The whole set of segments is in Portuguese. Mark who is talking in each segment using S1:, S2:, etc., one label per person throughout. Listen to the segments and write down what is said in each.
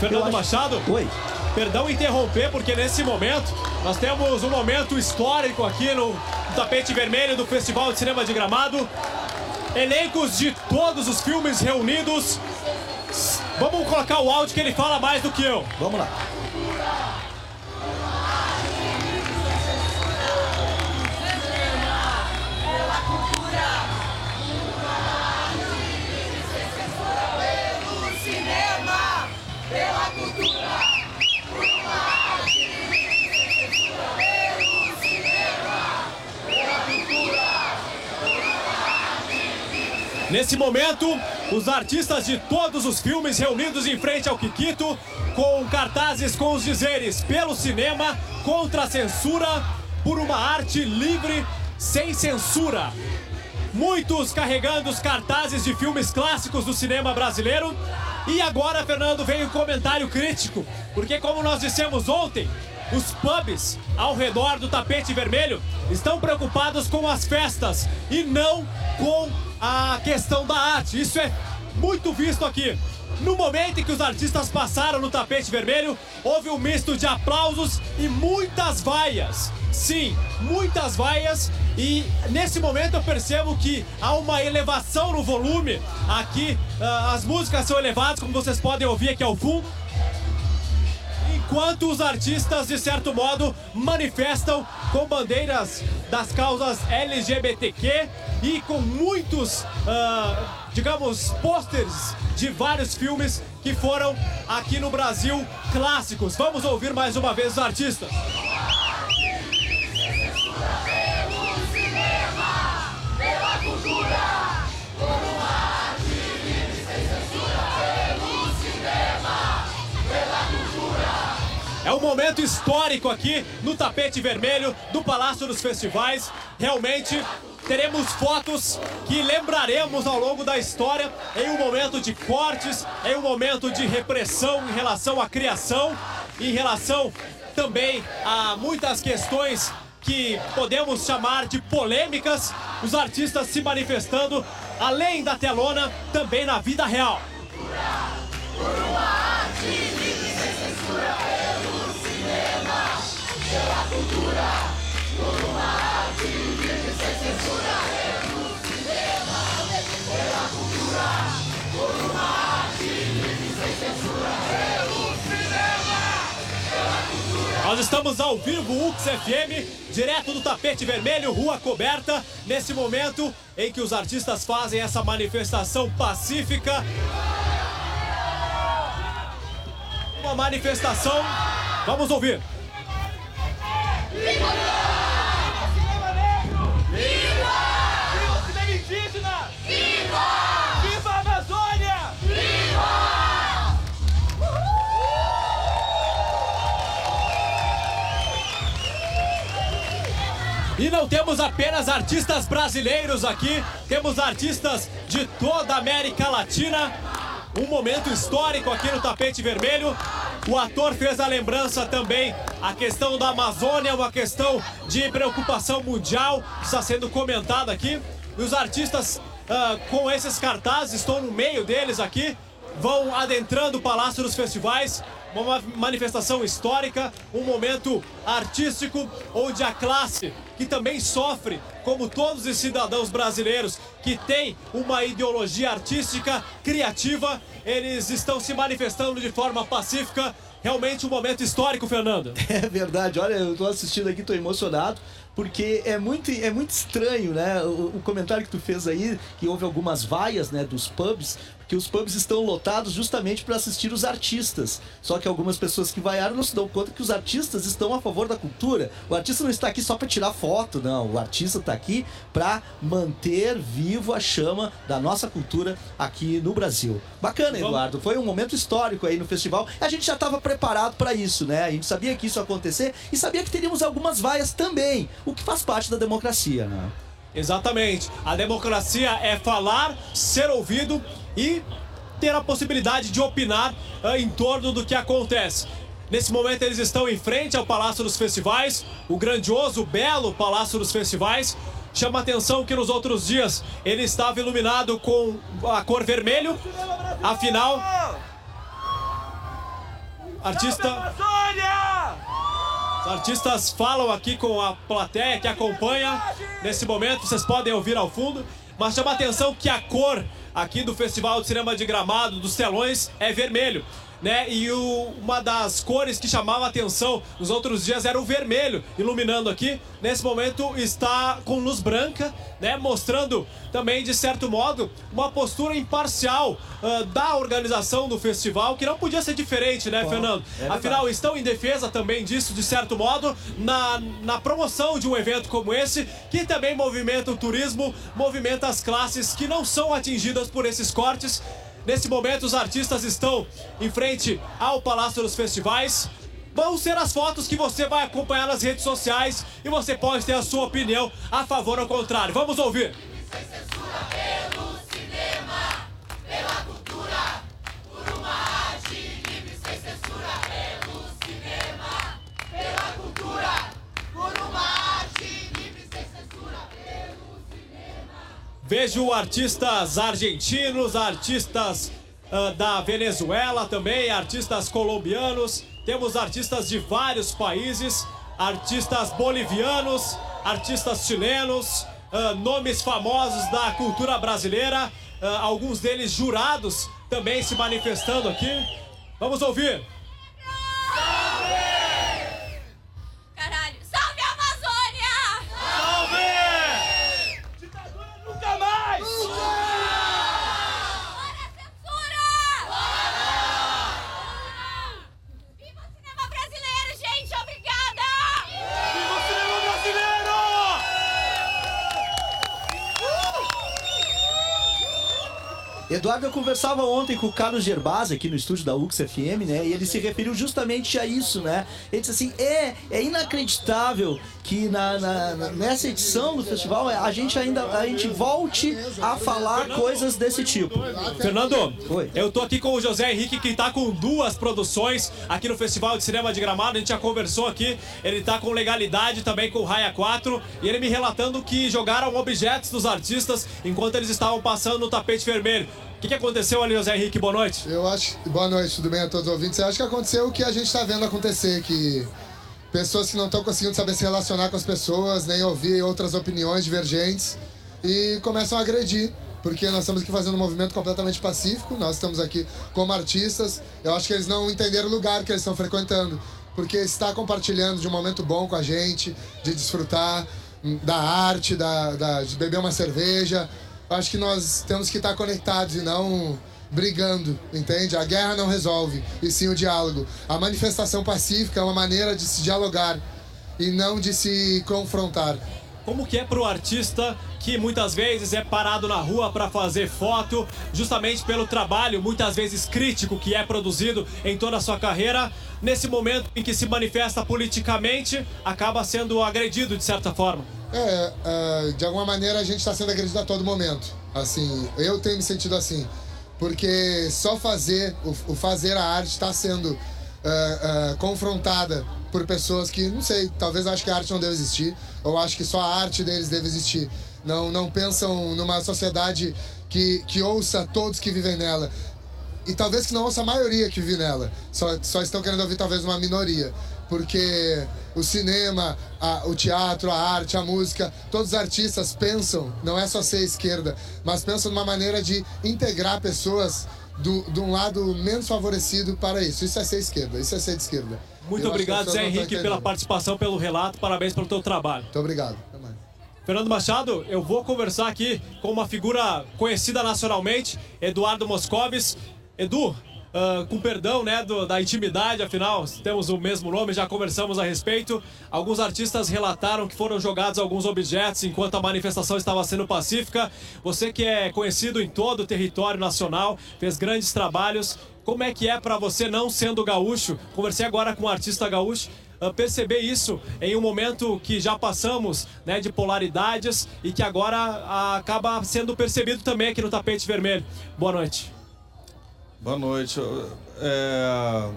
S1: Fernando
S2: acho-
S1: Machado.
S2: Oi.
S1: Perdão interromper, porque nesse momento nós temos um momento histórico aqui no tapete vermelho do Festival de Cinema de Gramado. Elencos de todos os filmes reunidos. Vamos colocar o áudio que ele fala mais do que eu.
S2: Vamos lá.
S1: Nesse momento, os artistas de todos os filmes reunidos em frente ao Kikito, com cartazes com os dizeres pelo cinema, contra a censura, por uma arte livre, sem censura. Muitos carregando os cartazes de filmes clássicos do cinema brasileiro. E agora, Fernando, vem o comentário crítico, porque como nós dissemos ontem, os pubs ao redor do tapete vermelho estão preocupados com as festas e não com a questão da arte. Isso é muito visto aqui. No momento em que os artistas passaram no tapete vermelho, houve um misto de aplausos e muitas vaias. Sim, muitas vaias. E nesse momento eu percebo que há uma elevação no volume. Aqui ah, as músicas são elevadas, como vocês podem ouvir aqui ao fundo. Enquanto os artistas, de certo modo, manifestam com bandeiras das causas LGBTQ e com muitos, ah, digamos, pôsteres de vários filmes que foram aqui no Brasil clássicos. Vamos ouvir mais uma vez os artistas. É um momento histórico aqui no tapete vermelho do Palácio dos Festivais. Realmente teremos fotos que lembraremos ao longo da história em um momento de cortes, em um momento de repressão em relação à criação, em relação também a muitas questões que podemos chamar de polêmicas, os artistas se manifestando além da telona, também na vida real. Nós estamos ao vivo, UX FM, direto do tapete vermelho, rua coberta, nesse momento em que os artistas fazem essa manifestação pacífica. Uma manifestação. Vamos ouvir.
S3: Viva
S1: E não temos apenas artistas brasileiros aqui, temos artistas de toda a América Latina. Um momento histórico aqui no tapete vermelho. O ator fez a lembrança também a questão da Amazônia, uma questão de preocupação mundial, está sendo comentada aqui. E os artistas ah, com esses cartazes, estou no meio deles aqui, vão adentrando o Palácio dos Festivais, uma manifestação histórica, um momento artístico onde a classe que também sofre, como todos os cidadãos brasileiros que têm uma ideologia artística criativa, eles estão se manifestando de forma pacífica. Realmente um momento histórico, Fernando.
S2: É verdade, olha, eu tô assistindo aqui, tô emocionado, porque é muito, é muito estranho, né? O, o comentário que tu fez aí, que houve algumas vaias, né, dos pubs, que os pubs estão lotados justamente para assistir os artistas. Só que algumas pessoas que vaiaram não se dão conta que os artistas estão a favor da cultura. O artista não está aqui só para tirar foto, não. O artista está aqui para manter vivo a chama da nossa cultura aqui no Brasil. Bacana, Eduardo. Foi um momento histórico aí no festival. A gente já estava preparado para isso, né? A gente sabia que isso ia acontecer e sabia que teríamos algumas vaias também, o que faz parte da democracia, né?
S1: Exatamente. A democracia é falar, ser ouvido e ter a possibilidade de opinar ah, em torno do que acontece. Nesse momento eles estão em frente ao Palácio dos Festivais, o grandioso, belo Palácio dos Festivais. Chama atenção que nos outros dias ele estava iluminado com a cor vermelho. Afinal, artista. Os artistas falam aqui com a plateia que acompanha nesse momento, vocês podem ouvir ao fundo, mas chama a atenção que a cor aqui do Festival de Cinema de Gramado, dos telões, é vermelho. Né? E o- uma das cores que chamava a atenção nos outros dias era o vermelho, iluminando aqui. Nesse momento está com luz branca, né? Mostrando também, de certo modo, uma postura imparcial ah, da organização do festival, que não podia ser diferente, né, Fernando? Afinal, estão em defesa também disso, de certo modo, na, na promoção de um evento como esse, que também movimenta o turismo, movimenta as classes que não são atingidas por esses cortes. Nesse momento, os artistas estão em frente ao Palácio dos Festivais. Vão ser as fotos que você vai acompanhar nas redes sociais e você pode ter a sua opinião a favor ou contrário. Vamos ouvir. Vejo artistas argentinos, artistas ah, da Venezuela também, artistas colombianos. Temos artistas de vários países, artistas bolivianos, artistas chilenos, ah, nomes famosos da cultura brasileira, ah, alguns deles jurados também se manifestando aqui. Vamos ouvir.
S2: Eduardo, eu conversava ontem com o Carlos Gerbasi aqui no estúdio da UX FM, né? E ele se referiu justamente a isso, né? Ele disse assim: é, é inacreditável que na, na- nessa edição do festival a gente ainda a gente volte a falar coisas desse tipo.
S1: Fernando,
S2: Oi.
S1: eu tô aqui com o José Henrique, que tá com duas produções aqui no Festival de Cinema de Gramado. A gente já conversou aqui. Ele tá com legalidade também com o Raia 4. E ele me relatando que jogaram objetos dos artistas enquanto eles estavam passando no tapete vermelho. O que, que aconteceu ali, José Henrique? Boa noite.
S4: Eu acho. Boa noite, tudo bem a todos os ouvintes? Eu acho que aconteceu o que a gente está vendo acontecer, que pessoas que não estão conseguindo saber se relacionar com as pessoas, nem ouvir outras opiniões divergentes e começam a agredir. Porque nós estamos aqui fazendo um movimento completamente pacífico, nós estamos aqui como artistas. Eu acho que eles não entenderam o lugar que eles estão frequentando. Porque está compartilhando de um momento bom com a gente, de desfrutar hum, da arte, da, da- de beber uma cerveja. Acho que nós temos que estar conectados e não brigando, entende? A guerra não resolve, e sim o diálogo. A manifestação pacífica é uma maneira de se dialogar e não de se confrontar.
S1: Como que é pro artista que muitas vezes é parado na rua para fazer foto, justamente pelo trabalho muitas vezes crítico que é produzido em toda a sua carreira, nesse momento em que se manifesta politicamente, acaba sendo agredido de certa forma.
S4: É, é, de alguma maneira a gente está sendo agredido a todo momento. Assim, eu tenho me sentido assim. Porque só fazer, o, o fazer a arte está sendo é, é, confrontada por pessoas que, não sei, talvez acho que a arte não deve existir, ou acho que só a arte deles deve existir. Não, não pensam numa sociedade que, que ouça todos que vivem nela. E talvez que não ouça a maioria que vive nela. Só, só estão querendo ouvir talvez uma minoria. Porque o cinema, a- o teatro, a arte, a música, todos os artistas pensam, não é só ser esquerda, mas pensam numa maneira de integrar pessoas do, de um lado menos favorecido para isso. Isso é ser esquerda, isso é ser de esquerda.
S1: Muito
S4: Eu
S1: obrigado, Zé Henrique, pela participação, pelo relato. Parabéns pelo teu trabalho.
S4: Muito obrigado.
S1: Fernando Machado, eu vou conversar aqui com uma figura conhecida nacionalmente, Eduardo Moscovis. Edu, ah, com perdão né, do- da intimidade, afinal temos o mesmo nome, já conversamos a respeito. Alguns artistas relataram que foram jogados alguns objetos enquanto a manifestação estava sendo pacífica. Você que é conhecido em todo o território nacional, fez grandes trabalhos. Como é que é para você, não sendo gaúcho? Conversei agora com um artista gaúcho uh, perceber isso em um momento que já passamos né, de polaridades e que agora ah, acaba sendo percebido também aqui no tapete vermelho. Boa noite.
S5: Boa noite. Eu- É,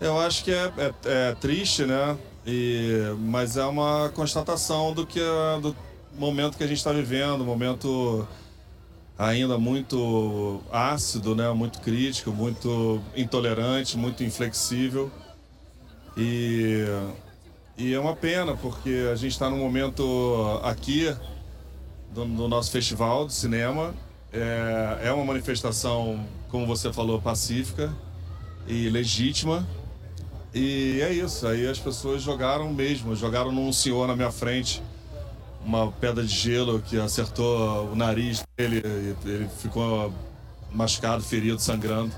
S5: eu acho que é, é- é triste, né? E, mas é uma constatação do que do momento que a gente está vivendo, momento ainda muito ácido, né? Muito crítico, muito intolerante, muito inflexível. E, e é uma pena porque a gente está num momento aqui do, do nosso festival de cinema. É, é uma manifestação, como você falou, pacífica e legítima. E é isso, aí as pessoas jogaram mesmo, jogaram num senhor na minha frente uma pedra de gelo que acertou o nariz dele, e ele ficou machucado, ferido, sangrando.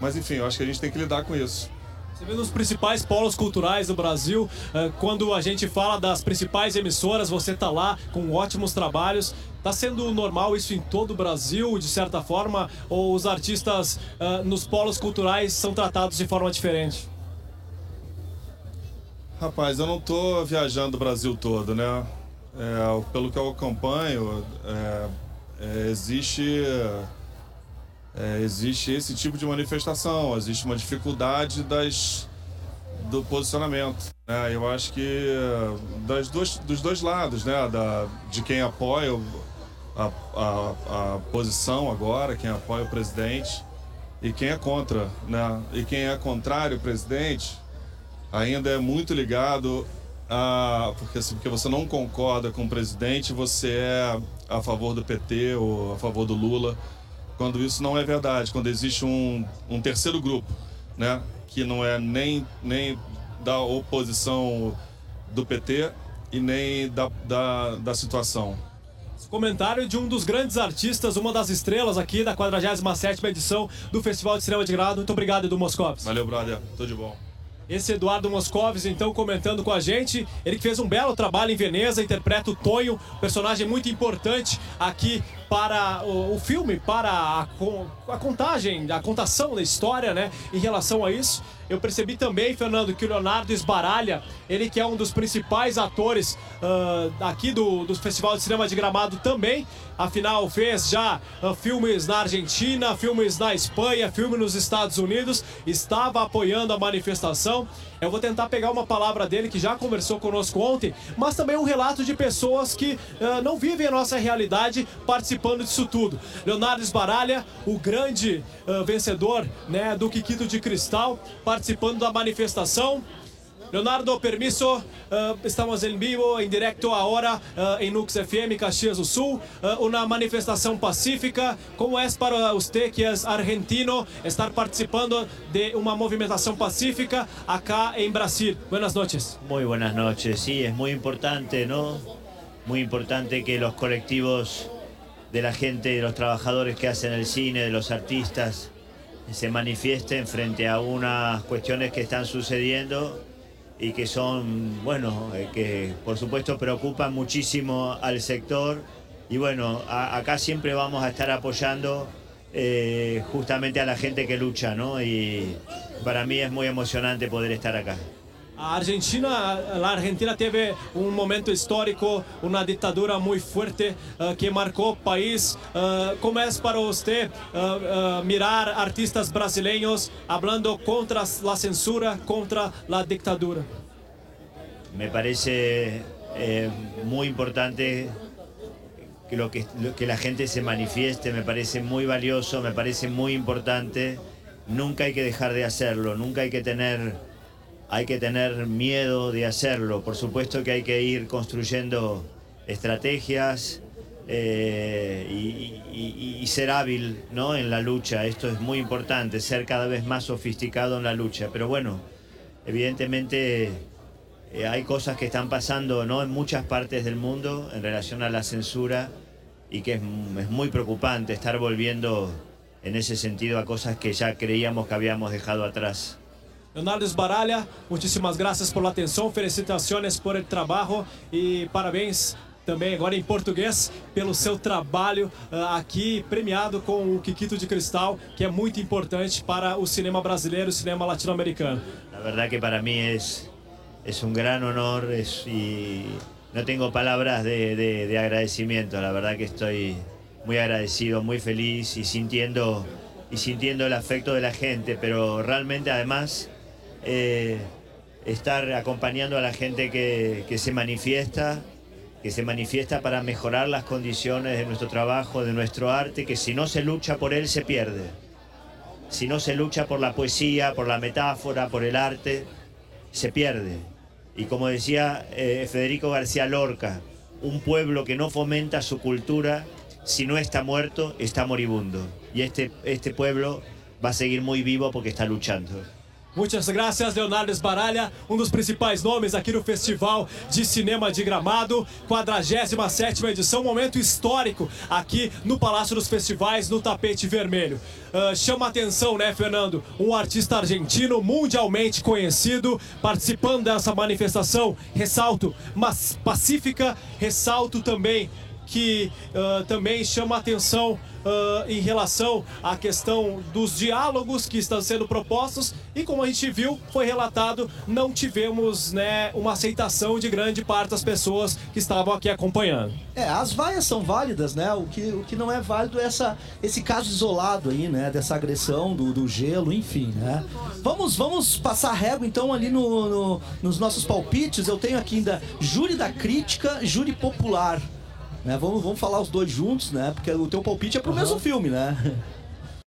S5: Mas enfim, eu acho que a gente tem que lidar com isso.
S1: Você vê nos principais polos culturais do Brasil, eh, quando a gente fala das principais emissoras, você tá lá com ótimos trabalhos. Tá sendo normal isso em todo o Brasil, de certa forma, ou os artistas eh, nos polos culturais são tratados de forma diferente?
S5: Rapaz, eu não tô viajando o Brasil todo, né? É, pelo que eu acompanho, é, é, existe, é, existe esse tipo de manifestação, existe uma dificuldade das, do posicionamento. Né? Eu acho que das duas, dos dois lados, né? Da, de quem apoia a, a, a posição agora, quem apoia o presidente e quem é contra, né? E quem é contrário ao presidente ainda é muito ligado ah, porque, assim, porque você não concorda com o presidente, você é a favor do PT ou a favor do Lula, quando isso não é verdade, quando existe um, um terceiro grupo, né, que não é nem, nem da oposição do PT e nem da, da, da situação.
S1: Comentário de um dos grandes artistas, uma das estrelas aqui da 47ª edição do Festival de Cinema de Grado. Muito obrigado, Edu Moscovitz.
S5: Valeu, brother. Tudo de bom.
S1: Esse Eduardo Moscovis, então, comentando com a gente. Ele que fez um belo trabalho em Veneza, interpreta o Tonho, personagem muito importante aqui para o, o filme, para a, a, contagem, a contação da história, né, em relação a isso. Eu percebi também, Fernando, que o Leonardo Esbaralha, ele que é um dos principais atores uh, aqui do, do Festival de Cinema de Gramado também, afinal fez já uh, filmes na Argentina, filmes na Espanha, filmes nos Estados Unidos, estava apoiando a manifestação. Eu vou tentar pegar uma palavra dele que já conversou conosco ontem, mas também um relato de pessoas que uh, não vivem a nossa realidade participando disso tudo. Leonardo Esbaralha, o grande vencedor né, do Kikito de Cristal, participando da manifestação. Leonardo, permiso, uh, estamos em vivo, em direto agora uh, em Nux FM, Caxias do Sul, uh, uma manifestação pacífica. Como é para você que é argentino estar participando de uma movimentação pacífica acá em Brasil? Buenas noches.
S6: Muy buenas noches, sí, es muy importante, ¿no? Muy importante que los colectivos de la gente, de los trabajadores que hacen el cine, de los artistas, se manifiesten frente a unas cuestiones que están sucediendo y que son, bueno, eh, que por supuesto preocupan muchísimo al sector y bueno, acá siempre vamos a estar apoyando eh, justamente a la gente que lucha, ¿no? Y para mí es muy emocionante poder estar acá.
S1: Argentina, a Argentina teve um momento histórico, uma ditadura muito forte uh, que marcou o país. Uh, como é para você uh, mirar artistas brasileiros falando contra a censura, contra a ditadura?
S6: Me parece eh, muy importante que la gente se manifieste, me parece muy valioso, me parece muy importante. Nunca hay que dejar de hacerlo, nunca hay que tener hay que tener miedo de hacerlo. Por supuesto que hay que ir construyendo estrategias eh, y, ser hábil ¿no? en la lucha. Esto es muy importante, ser cada vez más sofisticado en la lucha. Pero bueno, evidentemente eh, hay cosas que están pasando ¿no? en muchas partes del mundo en relación a la censura y que es, es muy preocupante estar volviendo en ese sentido a cosas que ya creíamos que habíamos dejado atrás.
S1: Leonardo Esbaralha, muitíssimas graças pela atenção, felicitações por el trabalho e parabéns também agora em português pelo seu trabalho uh, aqui premiado com o Kikito de Cristal, que é muito importante para o cinema brasileiro, o cinema latino-americano.
S6: La verdad que para mí es es un gran honor es, y no tengo de, de, de agradecimiento. La verdad que estoy muy agradecido, muy feliz y sintiendo y sintiendo el afecto de la gente, pero realmente además eh, estar acompañando a la gente que, se manifiesta que se manifiesta para mejorar las condiciones de nuestro trabajo, de nuestro arte, que si no se lucha por él se pierde. Si no se lucha por la poesía, por la metáfora, por el arte, se pierde. Y como decía eh, Federico García Lorca, un pueblo que no fomenta su cultura, si no está muerto, está moribundo. Y este, este pueblo va a seguir muy vivo porque está luchando.
S1: Muitas graças, Leonardo Esbaralha, um dos principais nomes aqui no Festival de Cinema de Gramado, 47ª edição, momento histórico aqui no Palácio dos Festivais, no tapete vermelho. Uh, chama atenção, né, Fernando? Um artista argentino mundialmente conhecido participando dessa manifestação, ressalto, mas pacífica, ressalto também que uh, também chama atenção uh, em relação à questão dos diálogos que estão sendo propostos e como a gente viu, foi relatado, não tivemos né, uma aceitação de grande parte das pessoas que estavam aqui acompanhando.
S2: É, as vaias são válidas, né? O que, o que não é válido é essa, esse caso isolado aí, né? Dessa agressão do, do gelo, enfim, né? Vamos, vamos passar régua então ali no, no, nos nossos palpites. Eu tenho aqui ainda júri da crítica, júri popular. Né? Vamos, vamos falar os dois juntos, né? Porque o teu palpite é pro mesmo filme, né?